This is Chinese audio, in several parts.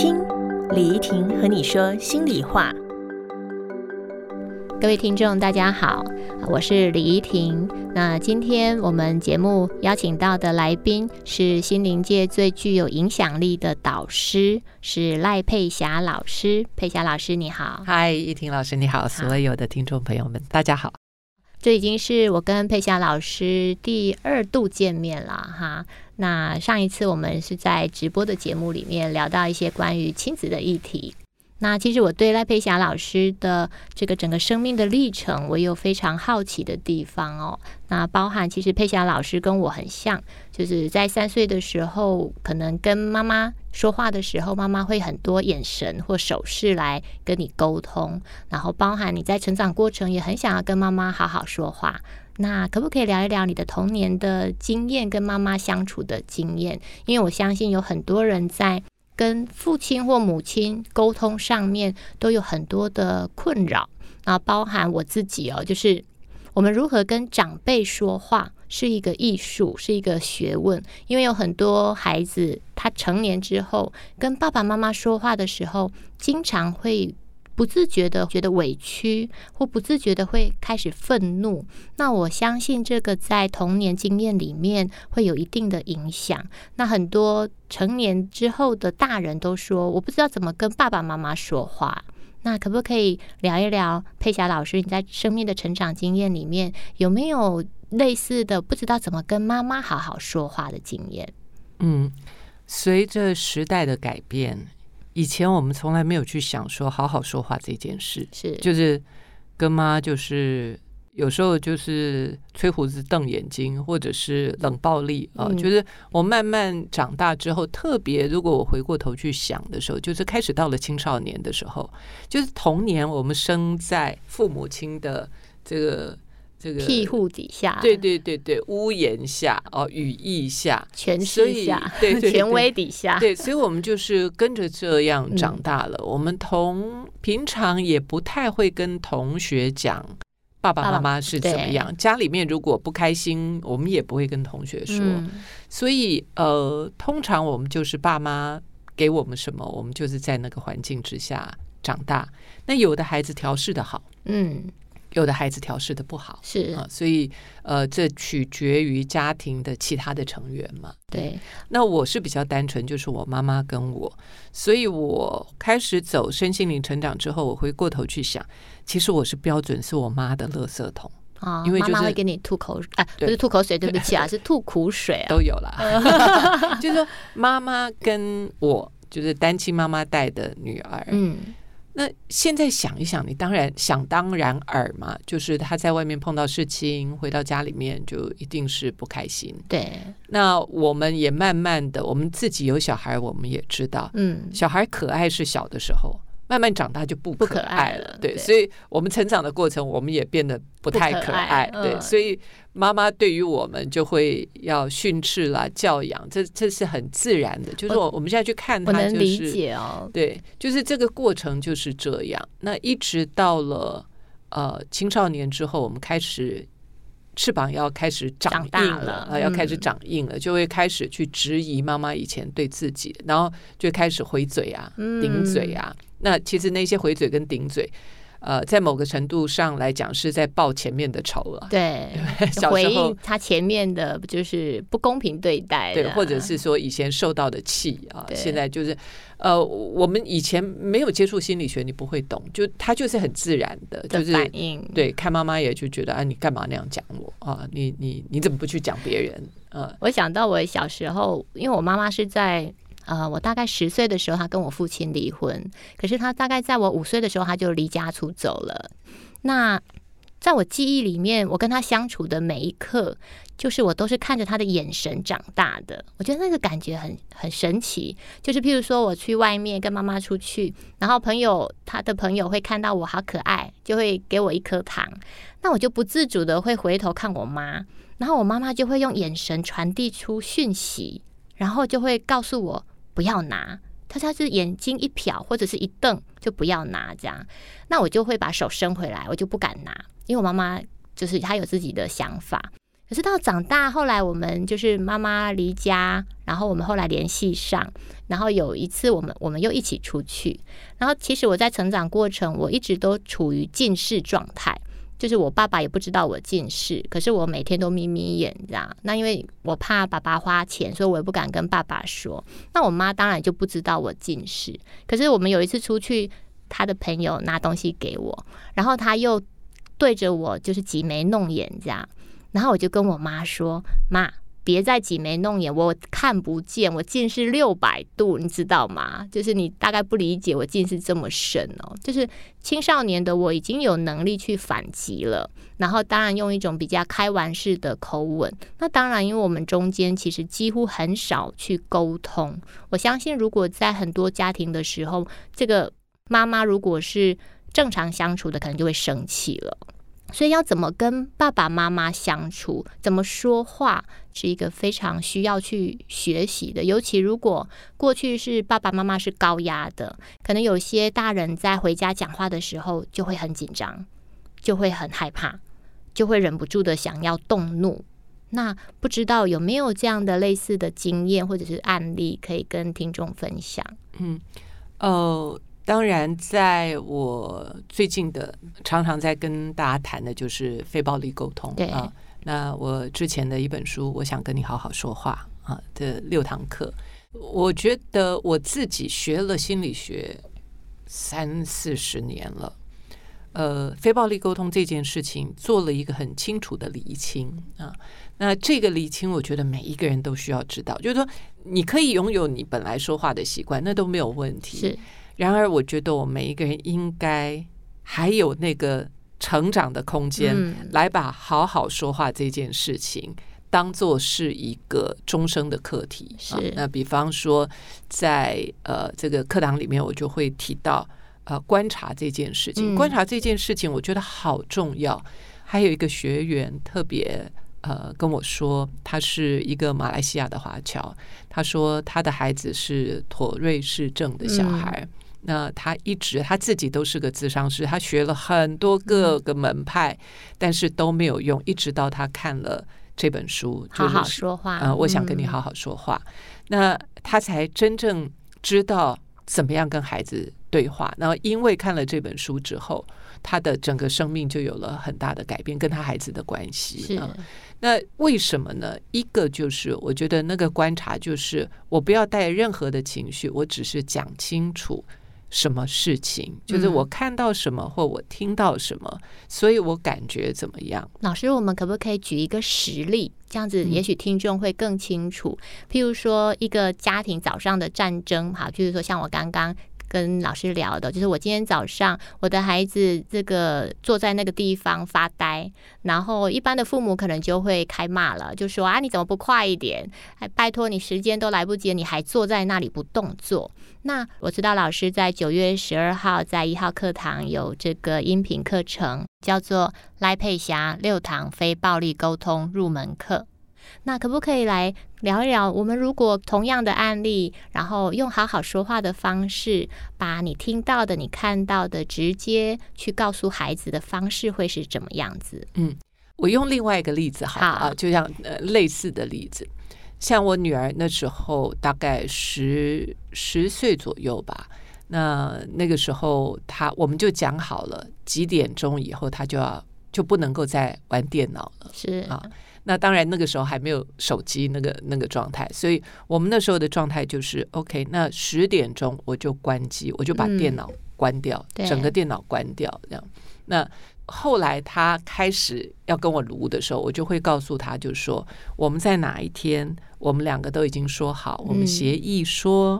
听李怡婷和你说心里话。各位听众，大家好，我是李怡婷。那今天我们节目邀请到的来宾是心灵界最具有影响力的导师，是赖佩霞老师。佩霞老师，你好。嗨，怡婷老师，你好。所有的听众朋友们，大家好。这已经是我跟佩霞老师第二度见面了哈。那上一次我们是在直播的节目里面聊到一些关于亲子的议题。那其实我对赖佩霞老师的这个整个生命的历程，我有非常好奇的地方哦。那包含其实佩霞老师跟我很像，就是在三岁的时候，可能跟妈妈说话的时候，妈妈会很多眼神或手势来跟你沟通。然后包含你在成长过程也很想要跟妈妈好好说话。那可不可以聊一聊你的童年的经验，跟妈妈相处的经验？因为我相信有很多人在。跟父亲或母亲沟通上面都有很多的困扰，那包含我自己哦，就是我们如何跟长辈说话是一个艺术，是一个学问。因为有很多孩子他成年之后跟爸爸妈妈说话的时候，经常会。不自觉的觉得委屈，或不自觉的会开始愤怒。那我相信这个在童年经验里面会有一定的影响。那很多成年之后的大人都说，我不知道怎么跟爸爸妈妈说话。那可不可以聊一聊佩霞老师你在生命的成长经验里面有没有类似的不知道怎么跟妈妈好好说话的经验？嗯，随着时代的改变。以前我们从来没有去想说好好说话这件事，是就是跟妈就是有时候就是吹胡子瞪眼睛，或者是冷暴力啊。就是我慢慢长大之后，特别如果我回过头去想的时候，就是开始到了青少年的时候，就是童年我们生在父母亲的这个。这个庇护底下，对对对对，屋檐下哦，羽翼下，权势下，对权威底下，对，所以我们就是跟着这样长大了。我们同平常也不太会跟同学讲爸爸妈妈是怎么样，家里面如果不开心，我们也不会跟同学说。所以呃，通常我们就是爸妈给我们什么，我们就是在那个环境之下长大。那有的孩子调试的好，嗯。有的孩子调试的不好，是啊，所以呃，这取决于家庭的其他的成员嘛。对，那我是比较单纯，就是我妈妈跟我，所以我开始走身心灵成长之后，我回过头去想，其实我是标准是我妈的垃圾桶啊，因为妈妈会给你吐口哎，不是吐口水，对不起啊，是吐苦水，都有了。就是说，妈妈跟我就是单亲妈妈带的女儿，嗯。那现在想一想，你当然想当然耳嘛，就是他在外面碰到事情，回到家里面就一定是不开心。对，那我们也慢慢的，我们自己有小孩，我们也知道，嗯，小孩可爱是小的时候。慢慢长大就不不可爱了，对，所以我们成长的过程，我们也变得不太可爱，对，所以妈妈对于我们就会要训斥啦、教养，这这是很自然的，就是我我们现在去看他，能理解哦，对，就是这个过程就是这样。那一直到了呃青少年之后，我们开始。翅膀要开始长硬了啊，要开始长硬了，就会开始去质疑妈妈以前对自己，然后就开始回嘴啊、顶嘴啊。那其实那些回嘴跟顶嘴。呃，在某个程度上来讲，是在报前面的仇了。对，回应他前面的就是不公平对待，对，或者是说以前受到的气啊，现在就是呃，我们以前没有接触心理学，你不会懂，就他就是很自然的，就是反应。对，看妈妈也就觉得啊，你干嘛那样讲我啊？你你你怎么不去讲别人？呃，我想到我小时候，因为我妈妈是在。呃，我大概十岁的时候，他跟我父亲离婚。可是他大概在我五岁的时候，他就离家出走了。那在我记忆里面，我跟他相处的每一刻，就是我都是看着他的眼神长大的。我觉得那个感觉很很神奇。就是譬如说，我去外面跟妈妈出去，然后朋友他的朋友会看到我好可爱，就会给我一颗糖。那我就不自主的会回头看我妈，然后我妈妈就会用眼神传递出讯息，然后就会告诉我。不要拿，他他是眼睛一瞟或者是一瞪就不要拿。这样，那我就会把手伸回来，我就不敢拿，因为我妈妈就是她有自己的想法。可是到长大，后来我们就是妈妈离家，然后我们后来联系上，然后有一次我们我们又一起出去，然后其实我在成长过程，我一直都处于近视状态，就是我爸爸也不知道我近视，可是我每天都眯眯眼这样。那因为我怕爸爸花钱，所以我也不敢跟爸爸说。那我妈当然就不知道我近视，可是我们有一次出去，他的朋友拿东西给我，然后他又对着我就是挤眉弄眼这样。然后我就跟我妈说：“妈，别再挤眉弄眼，我看不见，我近视六百度，你知道吗？就是你大概不理解我近视这么深哦。就是青少年的我已经有能力去反击了，然后当然用一种比较开玩笑的口吻。那当然，因为我们中间其实几乎很少去沟通。我相信，如果在很多家庭的时候，这个妈妈如果是正常相处的，可能就会生气了。”所以要怎么跟爸爸妈妈相处，怎么说话，是一个非常需要去学习的。尤其如果过去是爸爸妈妈是高压的，可能有些大人在回家讲话的时候就会很紧张，就会很害怕，就会忍不住的想要动怒。那不知道有没有这样的类似的经验或者是案例可以跟听众分享？嗯，哦。当然，在我最近的常常在跟大家谈的就是非暴力沟通啊。那我之前的一本书《我想跟你好好说话》啊的六堂课，我觉得我自己学了心理学三四十年了，呃，非暴力沟通这件事情做了一个很清楚的厘清啊。那这个厘清，我觉得每一个人都需要知道，就是说你可以拥有你本来说话的习惯，那都没有问题。是。然而，我觉得我们每一个人应该还有那个成长的空间，来把好好说话这件事情当做是一个终生的课题。是那，比方说，在呃这个课堂里面，我就会提到呃观察这件事情。观察这件事情，我觉得好重要。还有一个学员特别呃跟我说，他是一个马来西亚的华侨，他说他的孩子是妥瑞氏症的小孩。那他一直他自己都是个智商师，他学了很多各个门派，但是都没有用。一直到他看了这本书，好好说话啊，我想跟你好好说话，那他才真正知道怎么样跟孩子对话。然后因为看了这本书之后，他的整个生命就有了很大的改变，跟他孩子的关系啊。那为什么呢？一个就是我觉得那个观察就是我不要带任何的情绪，我只是讲清楚。什么事情？就是我看到什么或我听到什么，所以我感觉怎么样？老师，我们可不可以举一个实例？这样子也许听众会更清楚。譬如说，一个家庭早上的战争，哈，就是说像我刚刚。跟老师聊的，就是我今天早上我的孩子这个坐在那个地方发呆，然后一般的父母可能就会开骂了，就说啊你怎么不快一点？还拜托你时间都来不及，你还坐在那里不动作。那我知道老师在九月十二号在一号课堂有这个音频课程，叫做赖佩霞六堂非暴力沟通入门课。那可不可以来聊一聊？我们如果同样的案例，然后用好好说话的方式，把你听到的、你看到的，直接去告诉孩子的方式，会是怎么样子？嗯，我用另外一个例子，好啊，就像呃类似的例子，像我女儿那时候大概十十岁左右吧，那那个时候她我们就讲好了，几点钟以后她就要就不能够再玩电脑了，是啊。那当然，那个时候还没有手机那个那个状态，所以我们那时候的状态就是 OK。那十点钟我就关机，我就把电脑关掉，整个电脑关掉这样。那后来他开始要跟我撸的时候，我就会告诉他，就是说我们在哪一天，我们两个都已经说好，我们协议说，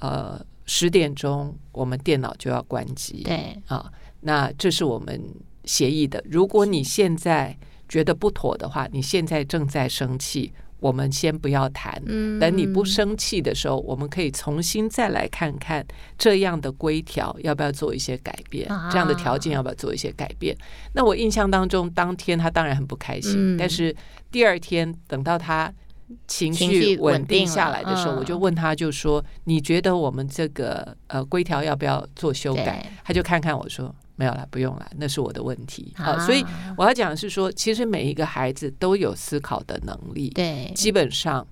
呃，十点钟我们电脑就要关机。对啊，那这是我们协议的。如果你现在觉得不妥的话，你现在正在生气，我们先不要谈。等你不生气的时候，我们可以重新再来看看这样的规条要不要做一些改变，这样的条件要不要做一些改变。那我印象当中，当天他当然很不开心，但是第二天等到他情绪稳定下来的时候，我就问他，就说：“你觉得我们这个呃规条要不要做修改？”他就看看我说：“没有了，不用了，那是我的问题啊。所以我要讲的是说，其实每一个孩子都有思考的能力。对，基本上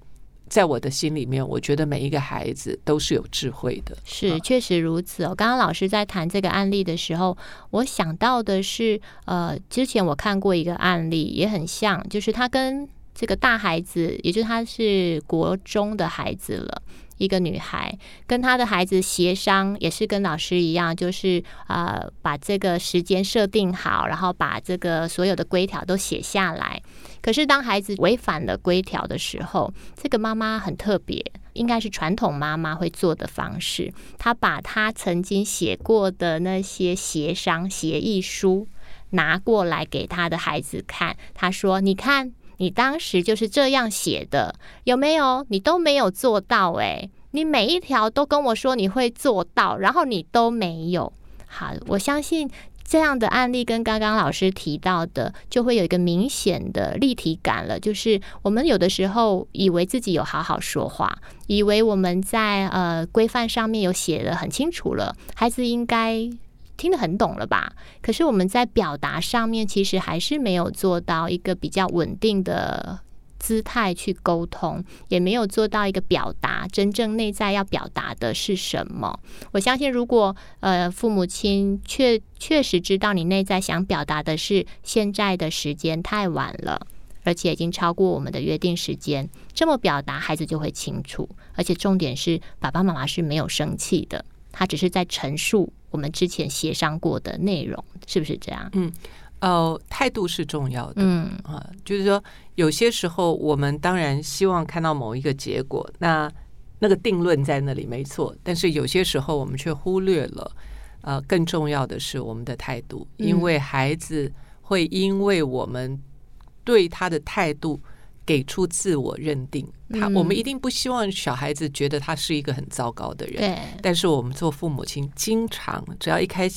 在我的心里面，我觉得每一个孩子都是有智慧的。是，确实如此哦。刚刚老师在谈这个案例的时候，我想到的是，呃，之前我看过一个案例，也很像，就是他跟这个大孩子，也就是他是国中的孩子了。一个女孩跟她的孩子协商，也是跟老师一样，就是呃把这个时间设定好，然后把这个所有的规条都写下来。可是当孩子违反了规条的时候，这个妈妈很特别，应该是传统妈妈会做的方式。她把她曾经写过的那些协商协议书拿过来给她的孩子看，她说：“你看。”你当时就是这样写的，有没有？你都没有做到诶，你每一条都跟我说你会做到，然后你都没有。好，我相信这样的案例跟刚刚老师提到的，就会有一个明显的立体感了。就是我们有的时候以为自己有好好说话，以为我们在呃规范上面有写的很清楚了，孩子应该。听得很懂了吧？可是我们在表达上面，其实还是没有做到一个比较稳定的姿态去沟通，也没有做到一个表达真正内在要表达的是什么。我相信，如果呃父母亲确确实知道你内在想表达的是现在的时间太晚了，而且已经超过我们的约定时间，这么表达孩子就会清楚。而且重点是，爸爸妈妈是没有生气的。他只是在陈述我们之前协商过的内容，是不是这样？嗯，呃，态度是重要的。嗯啊，就是说，有些时候我们当然希望看到某一个结果，那那个定论在那里没错，但是有些时候我们却忽略了，呃，更重要的是我们的态度，因为孩子会因为我们对他的态度。给出自我认定，他我们一定不希望小孩子觉得他是一个很糟糕的人。对，但是我们做父母亲，经常只要一开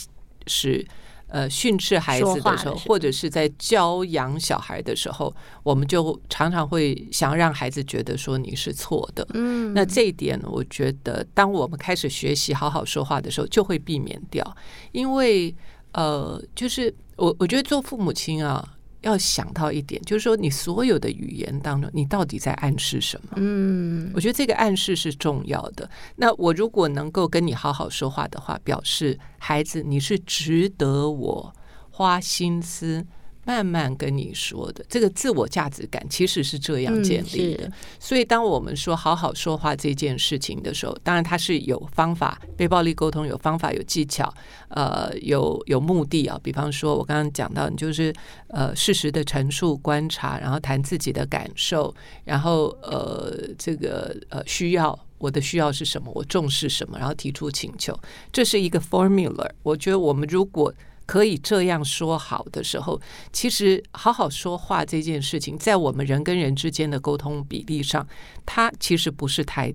始呃训斥孩子的时候，或者是在教养小孩的时候，我们就常常会想要让孩子觉得说你是错的。嗯，那这一点，我觉得当我们开始学习好好说话的时候，就会避免掉，因为呃，就是我我觉得做父母亲啊。要想到一点，就是说，你所有的语言当中，你到底在暗示什么？嗯，我觉得这个暗示是重要的。那我如果能够跟你好好说话的话，表示孩子你是值得我花心思。慢慢跟你说的这个自我价值感其实是这样建立的，所以当我们说好好说话这件事情的时候，当然它是有方法，被暴力沟通有方法有技巧，呃，有有目的啊。比方说，我刚刚讲到，你就是呃事实的陈述、观察，然后谈自己的感受，然后呃这个呃需要，我的需要是什么，我重视什么，然后提出请求，这是一个 formula。我觉得我们如果可以这样说好的时候，其实好好说话这件事情，在我们人跟人之间的沟通比例上，它其实不是太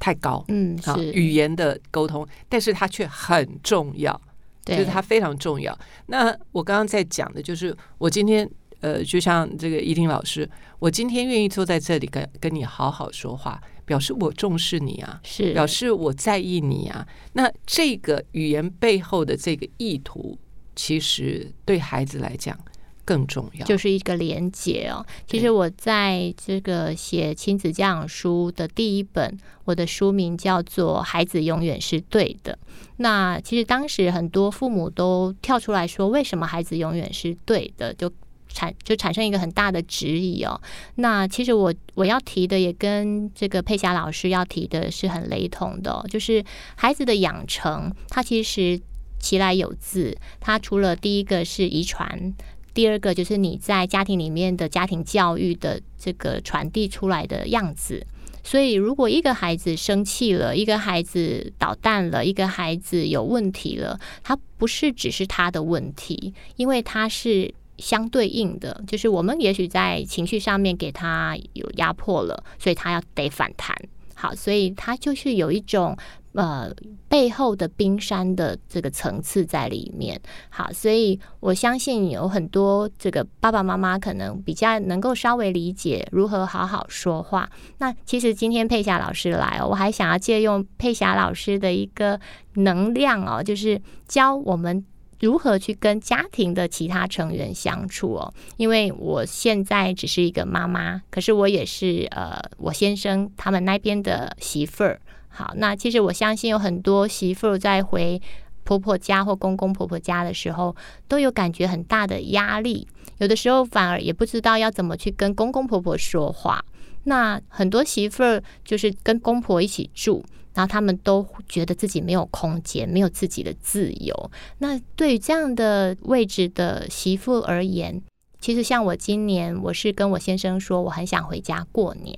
太高。嗯，是语言的沟通，但是它却很重要，就是它非常重要。那我刚刚在讲的就是，我今天呃，就像这个依婷老师，我今天愿意坐在这里跟跟你好好说话，表示我重视你啊，是表示我在意你啊。那这个语言背后的这个意图。其实对孩子来讲更重要，就是一个连结哦。其实我在这个写亲子教养书的第一本，我的书名叫做《孩子永远是对的》。那其实当时很多父母都跳出来说：“为什么孩子永远是对的？”就产就产生一个很大的质疑哦。那其实我我要提的也跟这个佩霞老师要提的是很雷同的，就是孩子的养成，他其实。其来有自，它除了第一个是遗传，第二个就是你在家庭里面的家庭教育的这个传递出来的样子。所以，如果一个孩子生气了，一个孩子捣蛋了，一个孩子有问题了，他不是只是他的问题，因为他是相对应的，就是我们也许在情绪上面给他有压迫了，所以他要得反弹。好，所以他就是有一种。呃，背后的冰山的这个层次在里面。好，所以我相信有很多这个爸爸妈妈可能比较能够稍微理解如何好好说话。那其实今天佩霞老师来哦，我还想要借用佩霞老师的一个能量哦，就是教我们如何去跟家庭的其他成员相处哦。因为我现在只是一个妈妈，可是我也是呃，我先生他们那边的媳妇儿。好，那其实我相信有很多媳妇儿在回婆婆家或公公婆婆家的时候，都有感觉很大的压力。有的时候反而也不知道要怎么去跟公公婆婆说话。那很多媳妇儿就是跟公婆一起住。然后他们都觉得自己没有空间，没有自己的自由。那对于这样的位置的媳妇而言，其实像我今年，我是跟我先生说，我很想回家过年。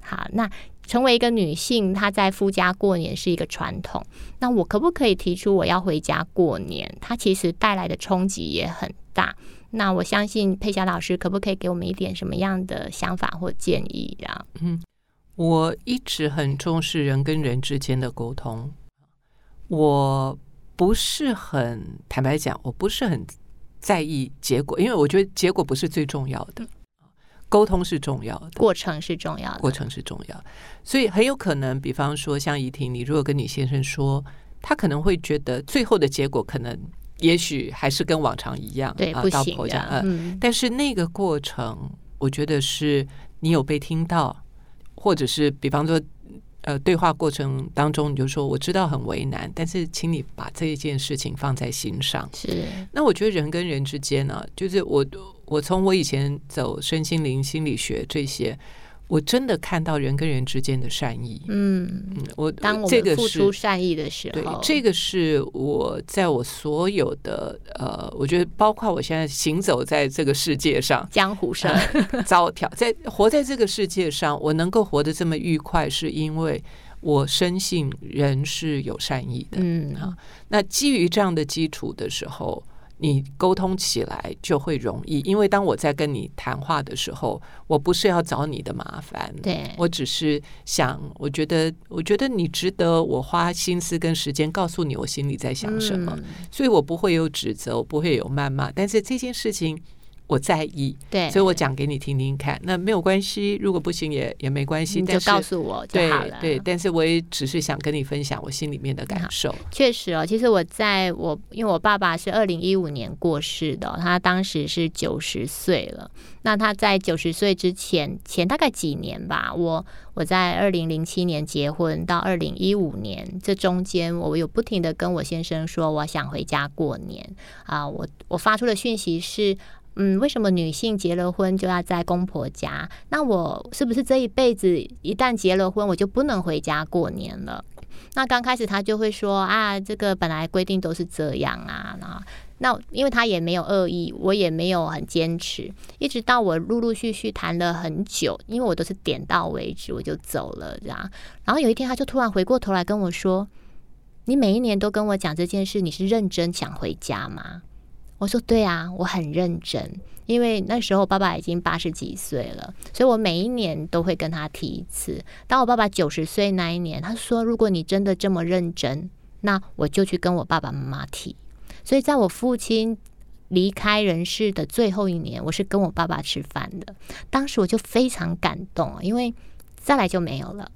好，那成为一个女性，她在夫家过年是一个传统。那我可不可以提出我要回家过年？它其实带来的冲击也很大。那我相信佩霞老师可不可以给我们一点什么样的想法或建议啊？嗯。我一直很重视人跟人之间的沟通，我不是很坦白讲，我不是很在意结果，因为我觉得结果不是最重要的，沟通是重要的，过程是重要的，过程是重要。所以很有可能，比方说像怡婷，你如果跟你先生说，他可能会觉得最后的结果可能也许还是跟往常一样，对，不行的。嗯，但是那个过程，我觉得是你有被听到。或者是比方说，呃，对话过程当中，你就说我知道很为难，但是请你把这一件事情放在心上。是，那我觉得人跟人之间呢，就是我我从我以前走身心灵心理学这些。我真的看到人跟人之间的善意。嗯嗯，我当我们付出善意的时候，对这个是我在我所有的呃，我觉得包括我现在行走在这个世界上，江湖上 遭挑，在活在这个世界上，我能够活得这么愉快，是因为我深信人是有善意的。嗯啊，那基于这样的基础的时候。你沟通起来就会容易，因为当我在跟你谈话的时候，我不是要找你的麻烦，对我只是想，我觉得，我觉得你值得我花心思跟时间告诉你我心里在想什么，所以我不会有指责，我不会有谩骂，但是这件事情。我在意，对，所以我讲给你听听看。那没有关系，如果不行也也没关系，你就告诉我就好了。对，但是我也只是想跟你分享我心里面的感受。确实哦，其实我在我因为我爸爸是二零一五年过世的，他当时是九十岁了。那他在九十岁之前前大概几年吧，我我在二零零七年结婚到二零一五年这中间，我有不停的跟我先生说我想回家过年啊。我我发出的讯息是。嗯，为什么女性结了婚就要在公婆家？那我是不是这一辈子一旦结了婚，我就不能回家过年了？那刚开始他就会说啊，这个本来规定都是这样啊。那那因为他也没有恶意，我也没有很坚持，一直到我陆陆续续谈了很久，因为我都是点到为止，我就走了这样。然后有一天他就突然回过头来跟我说：“你每一年都跟我讲这件事，你是认真想回家吗？”我说对啊，我很认真，因为那时候爸爸已经八十几岁了，所以我每一年都会跟他提一次。当我爸爸九十岁那一年，他说：“如果你真的这么认真，那我就去跟我爸爸妈妈提。”所以在我父亲离开人世的最后一年，我是跟我爸爸吃饭的。当时我就非常感动，因为再来就没有了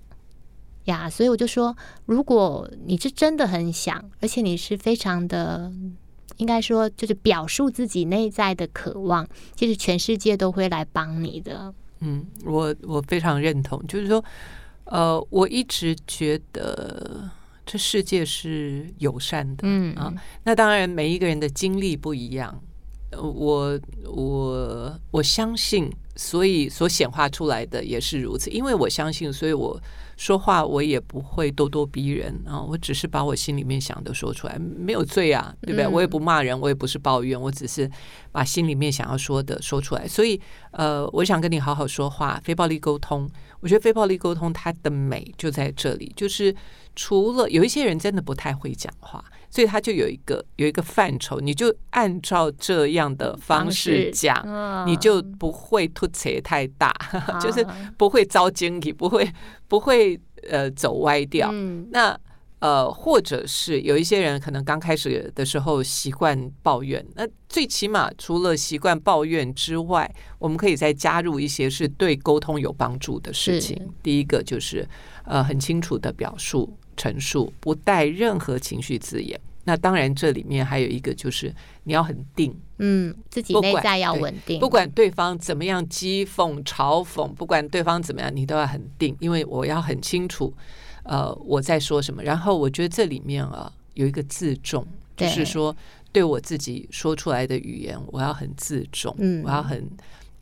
呀。所以我就说，如果你是真的很想，而且你是非常的。应该说，就是表述自己内在的渴望，其实全世界都会来帮你的。嗯，我我非常认同，就是说，呃，我一直觉得这世界是友善的。嗯啊，那当然每一个人的经历不一样，我我我相信，所以所显化出来的也是如此，因为我相信，所以我。说话我也不会咄咄逼人啊，我只是把我心里面想的说出来，没有罪啊，对不对？我也不骂人，我也不是抱怨，我只是把心里面想要说的说出来。所以，呃，我想跟你好好说话，非暴力沟通。我觉得非暴力沟通它的美就在这里，就是除了有一些人真的不太会讲话。所以他就有一个有一个范畴，你就按照这样的方式讲，你就不会突扯太大，就是不会遭惊体，不会不会呃走歪掉。嗯那呃，或者是有一些人可能刚开始的时候习惯抱怨，那最起码除了习惯抱怨之外，我们可以再加入一些是对沟通有帮助的事情。第一个就是呃很清楚的表述。陈述不带任何情绪字眼，那当然，这里面还有一个就是你要很定，嗯，自己不管内在要稳定，不管对方怎么样讥讽、嘲讽，不管对方怎么样，你都要很定，因为我要很清楚，呃，我在说什么。然后我觉得这里面啊有一个自重，就是说对我自己说出来的语言，我要很自重，嗯我要很，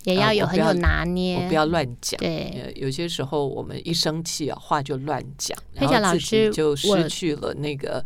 也要有很有拿捏，我不要乱讲。对。呃，有些时候我们一生气啊，话就乱讲，然后自己就失去了那个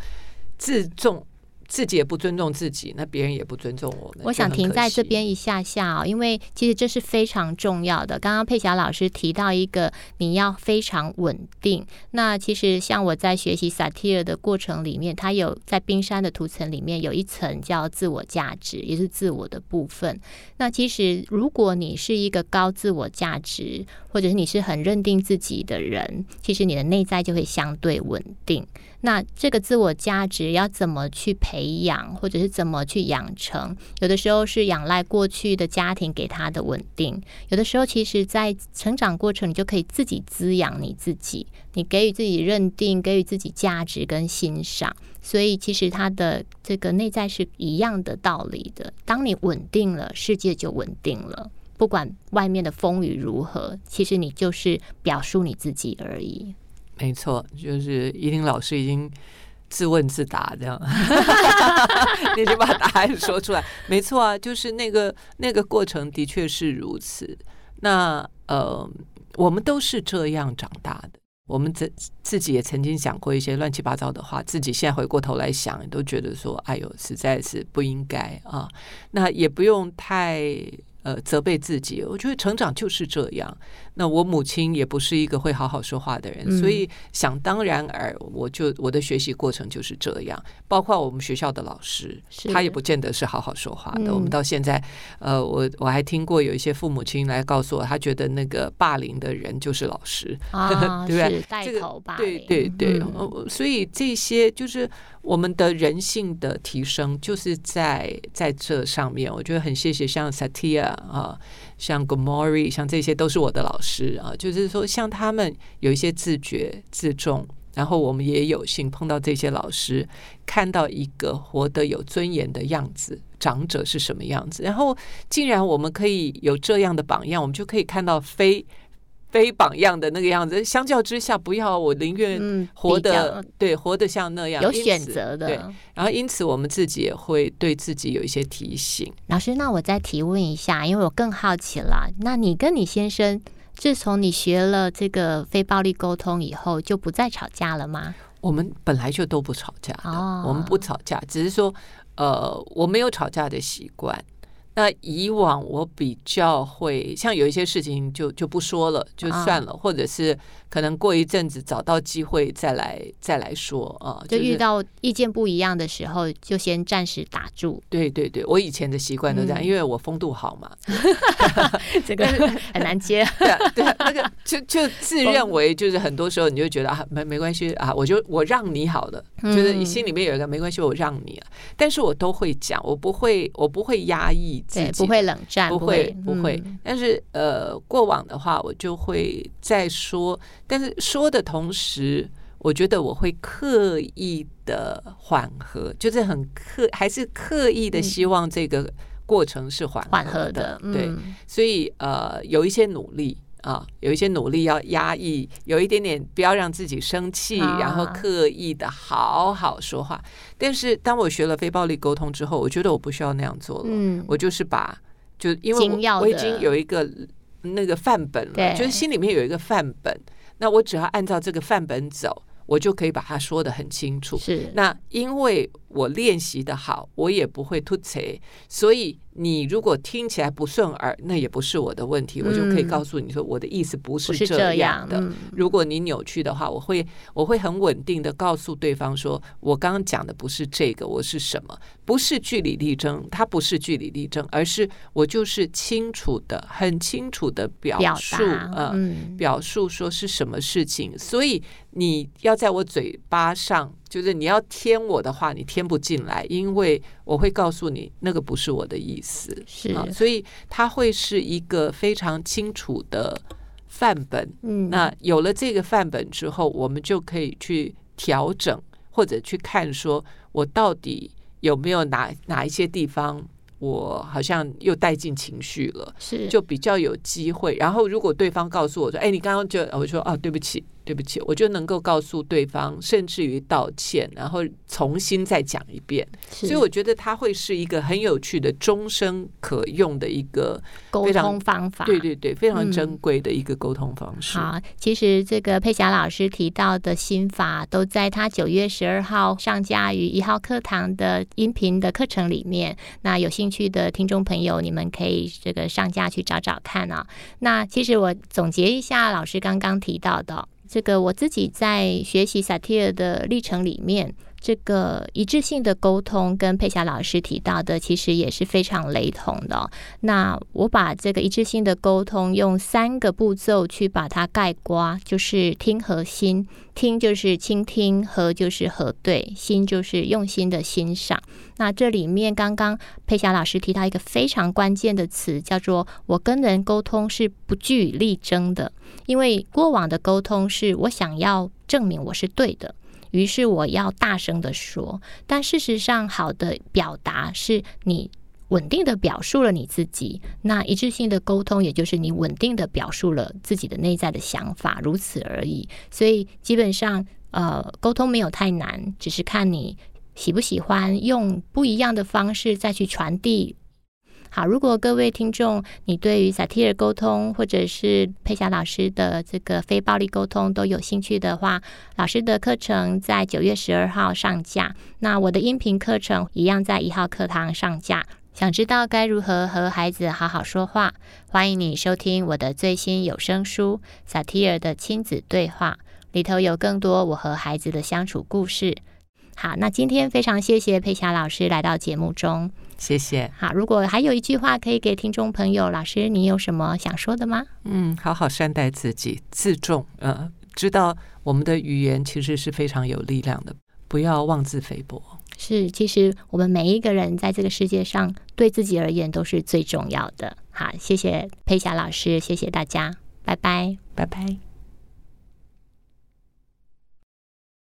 自重，自己也不尊重自己，那别人也不尊重我们。我想停在这边一下下哦，因为其实这是非常重要的。刚刚佩霞老师提到一个，你要非常稳定。那其实像我在学习萨提尔的过程里面，它有在冰山的图层里面有一层叫自我价值，也是自我的部分。那其实如果你是一个高自我价值，或者是你是很认定自己的人，其实你的内在就会相对稳定。那这个自我价值要怎么去培养，或者是怎么去养成？有的时候是仰赖过去的家庭给他的稳定，有的时候其实在成长过程，你就可以自己滋养你自己，你给予自己认定，给予自己价值跟欣赏。所以其实它的这个内在是一样的道理的。当你稳定了，世界就稳定了。不管外面的风雨如何，其实你就是表述你自己而已。没错，就是依林老师已经自问自答这样，你就把答案说出来。没错啊，就是那个那个过程的确是如此。那呃，我们都是这样长大的。我们自自己也曾经讲过一些乱七八糟的话，自己现在回过头来想，都觉得说，哎呦，实在是不应该啊。那也不用太呃责备自己，我觉得成长就是这样。那我母亲也不是一个会好好说话的人，嗯所以想当然而我就我的学习过程就是这样。包括我们学校的老师，是他也不见得是好好说话的。嗯我们到现在，呃，我我还听过有一些父母亲来告诉我，他觉得那个霸凌的人就是老师。啊，对不对带这个头霸对凌对对，所以这些就是我们的人性的提升，就是在在这上面。我觉得很谢谢像 Satya 啊，像 Gomori，像这些都是我的老师啊。就是说，像他们有一些自觉自重，然后我们也有幸碰到这些老师，看到一个活得有尊严的样子。长者是什么样子？然后，竟然我们可以有这样的榜样，我们就可以看到非非榜样的那个样子。相较之下，不要我宁愿嗯，活得对活得像那样，有选择对，的。然后因此我们自己也会对自己有一些提醒。老师，那我再提问一下，因为我更好奇了。那你跟你先生，自从你学了这个非暴力沟通以后，就不再吵架了吗？我们本来就都不吵架的，哦我们不吵架，只是说，呃，我没有吵架的习惯。那以往我比较会，像有一些事情就就不说了，就啊。算了，或者是可能过一阵子找到机会再来再来说啊。就是遇到意见不一样的时候，就先暂时打住。对对对，我以前的习惯都这样，嗯因为我风度好嘛，这个 很难接。对啊对啊，那个就就自认为就是很多时候你就觉得啊没没关系啊，我就我让你好了，就是你嗯心里面有一个没关系，我让你了。但是我都会讲，我不会我不会压抑自对，己，不会冷战，不会不会嗯。但是呃，过往的话我就会再说，但是说的同时。我觉得我会刻意的缓和，就是很刻，还是刻意的希望这个过程是缓缓和和的的，，对。嗯所以呃，有一些努力啊，有一些努力要压抑，有一点点不要让自己生气，啊然后刻意的好好说话。但是当我学了非暴力沟通之后，我觉得我不需要那样做了，嗯，我就是把就因为我我已经有一个那个范本了，就是心里面有一个范本，那我只要按照这个范本走，我就可以把它说得很清楚。是那因为我练习的好，我也不会吐槽，所以你如果听起来不顺耳，那也不是我的问题，我就可以嗯告诉你说我的意思不不是是这样的。嗯如果你扭曲的话，我会我会很稳定的告诉对方说，我刚刚讲的不是这个，我是什么？不是据理力争，它不是据理力争，而是我就是清楚的、很清楚的表表述，嗯，表述说是什么事情，所以你要在我嘴巴上，就是你要添我的话，你添不进来，因为我会告诉你那个不是我的意思，是啊，所以它会是一个非常清楚的范本。嗯，那有了这个范本之后，我们就可以去调整。或者去看说我到底有没有哪哪一些地方。我好像又带进情绪了，是就比较有机会。然后如果对方告诉我说：“哎，你刚刚就……”我说：“哦，对不起。”对不起，我就能够告诉对方，甚至于道歉，然后重新再讲一遍。所以我觉得它会是一个很有趣的、终生可用的一个沟通方法。对对对，非常珍贵的一个沟通方式。好，其实这个佩霞老师提到的心法，都在他九月十二号上架于一号课堂的音频的课程里面。那有兴趣的听众朋友，你们可以这个上架去找找看啊。那其实我总结一下老师刚刚提到的。这个我自己在学习萨提尔的历程里面，这个一致性的沟通跟佩霞老师提到的，其实也是非常雷同的。那我把这个一致性的沟通用三个步骤去把它概括，就是听和心。听就是倾听，和就是核对，心就是用心的欣赏。那这里面刚刚佩霞老师提到一个非常关键的词，叫做“我跟人沟通是不据理力争的”。因为过往的沟通是我想要证明我是对的，于是我要大声的说。但事实上，好的表达是你。稳定的表述了你自己，那一致性的沟通，也就是你稳定的表述了自己的内在的想法，如此而已。所以基本上，呃，沟通没有太难，只是看你喜不喜欢用不一样的方式再去传递。好，如果各位听众你对于萨提尔沟通或者是佩霞老师的这个非暴力沟通都有兴趣的话，老师的课程在九月十二号上架，那我的音频课程一样在一号课堂上架。想知道该如何和孩子好好说话？欢迎你收听我的最新有声书《萨提尔的亲子对话》，里头有更多我和孩子的相处故事。好，那今天非常谢谢佩霞老师来到节目中，谢谢。好，如果还有一句话可以给听众朋友，老师你有什么想说的吗？嗯，好好善待自己，自重。呃，知道我们的语言其实是非常有力量的，不要妄自菲薄。是，其实我们每一个人在这个世界上，对自己而言都是最重要的。好，谢谢佩霞老师，谢谢大家，拜拜，拜拜。